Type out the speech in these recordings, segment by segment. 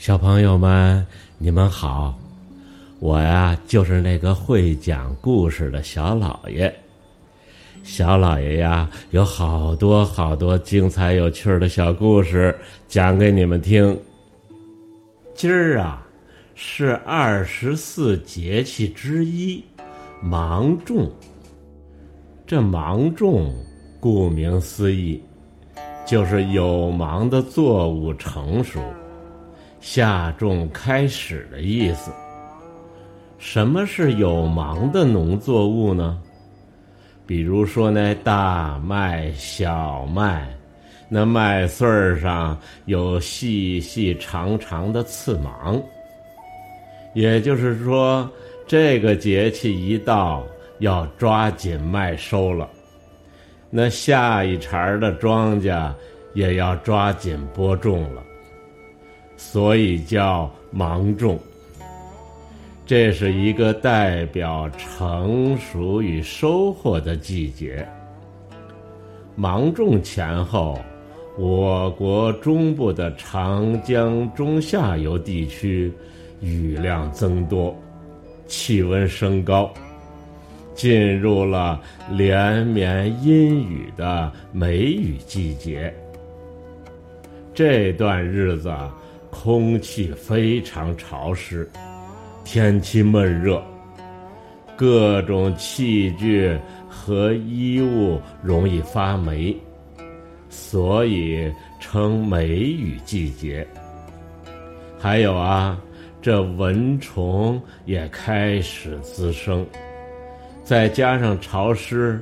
小朋友们，你们好，我呀就是那个会讲故事的小老爷。小老爷呀，有好多好多精彩有趣的小故事讲给你们听。今儿啊，是二十四节气之一，芒种。这芒种，顾名思义，就是有芒的作物成熟。下种开始的意思。什么是有芒的农作物呢？比如说那大麦、小麦，那麦穗儿上有细细长长的刺芒。也就是说，这个节气一到，要抓紧麦收了。那下一茬的庄稼也要抓紧播种了。所以叫芒种。这是一个代表成熟与收获的季节。芒种前后，我国中部的长江中下游地区雨量增多，气温升高，进入了连绵阴雨的梅雨季节。这段日子。空气非常潮湿，天气闷热，各种器具和衣物容易发霉，所以称梅雨季节。还有啊，这蚊虫也开始滋生，再加上潮湿，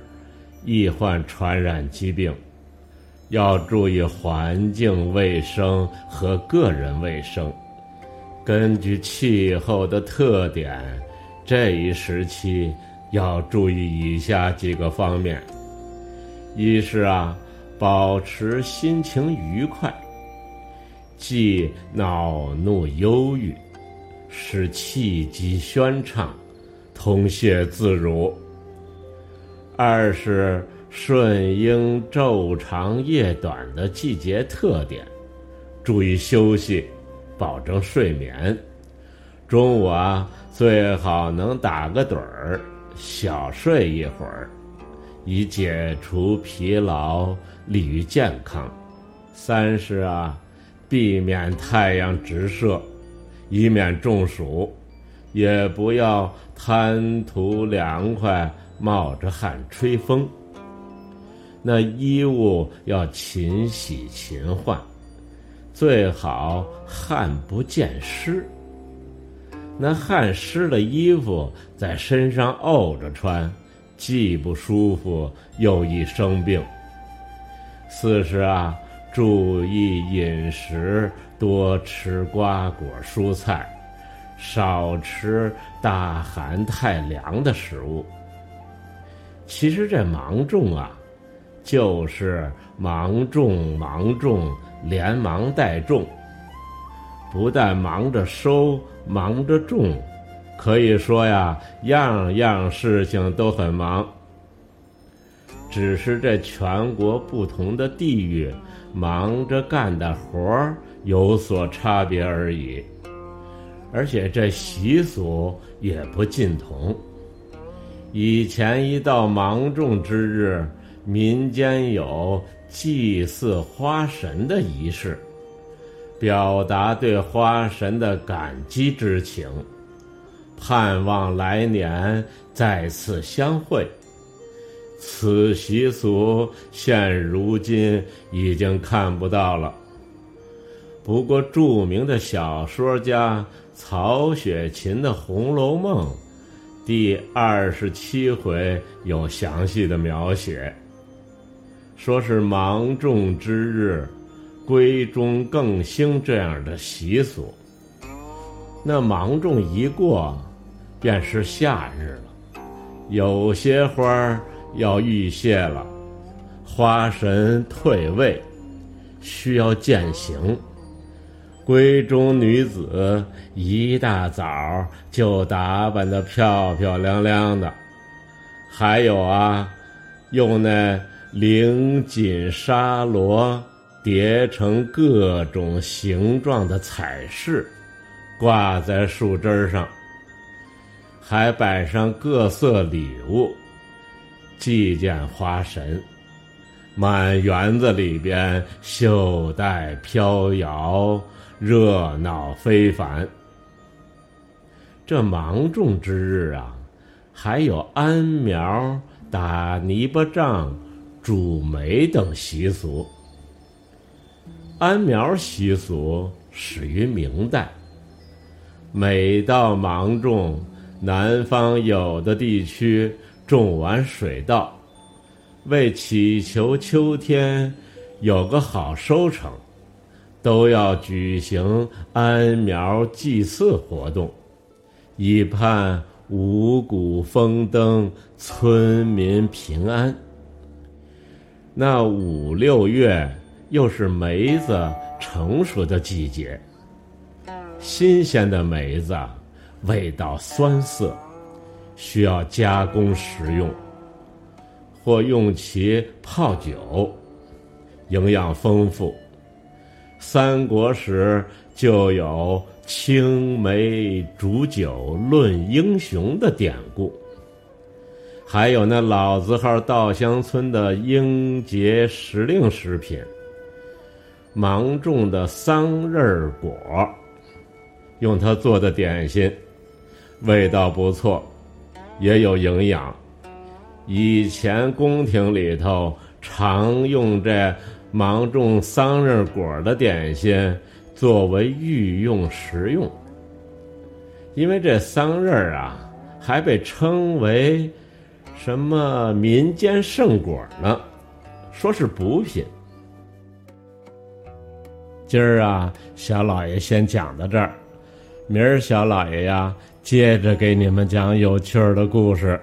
易患传染疾病。要注意环境卫生和个人卫生。根据气候的特点，这一时期要注意以下几个方面：一是啊，保持心情愉快，忌恼怒忧郁，使气机宣畅，通泄自如；二是。顺应昼长夜短的季节特点，注意休息，保证睡眠。中午啊，最好能打个盹儿，小睡一会儿，以解除疲劳，利于健康。三是啊，避免太阳直射，以免中暑，也不要贪图凉快，冒着汗吹风。那衣物要勤洗勤换，最好汗不见湿。那汗湿了衣服在身上沤着穿，既不舒服又易生病。四是啊，注意饮食，多吃瓜果蔬菜，少吃大寒太凉的食物。其实这芒种啊。就是忙种忙种，连忙带种。不但忙着收，忙着种，可以说呀，样样事情都很忙。只是这全国不同的地域，忙着干的活儿有所差别而已。而且这习俗也不尽同。以前一到芒种之日，民间有祭祀花神的仪式，表达对花神的感激之情，盼望来年再次相会。此习俗现如今已经看不到了。不过，著名的小说家曹雪芹的《红楼梦》第二十七回有详细的描写。说是芒种之日，闺中更兴这样的习俗。那芒种一过，便是夏日了，有些花儿要欲谢了，花神退位，需要践行。闺中女子一大早就打扮的漂漂亮亮的，还有啊，用那。绫锦纱罗叠成各种形状的彩饰，挂在树枝上，还摆上各色礼物，祭见花神。满园子里边袖带飘摇，热闹非凡。这芒种之日啊，还有安苗、打泥巴仗、煮煤等习俗。安苗习俗始于明代。每到芒种，南方有的地区种完水稻。为祈求秋天有个好收成，都要举行安苗祭祀活动，以盼五谷丰登、村民平安。那五六月又是梅子成熟的季节，新鲜的梅子味道酸涩，需要加工食用。或用其泡酒，营养丰富。三国时就有青梅煮酒论英雄的典故，还有那老字号稻香村的英杰时令食品——芒种的桑葚果，用它做的点心，味道不错，也有营养。以前宫廷里头常用这芒种桑葚果的点心作为御用食用，因为这桑葚啊还被称为什么民间圣果呢？说是补品。今儿啊，小老爷先讲到这儿，明儿小老爷呀接着给你们讲有趣儿的故事。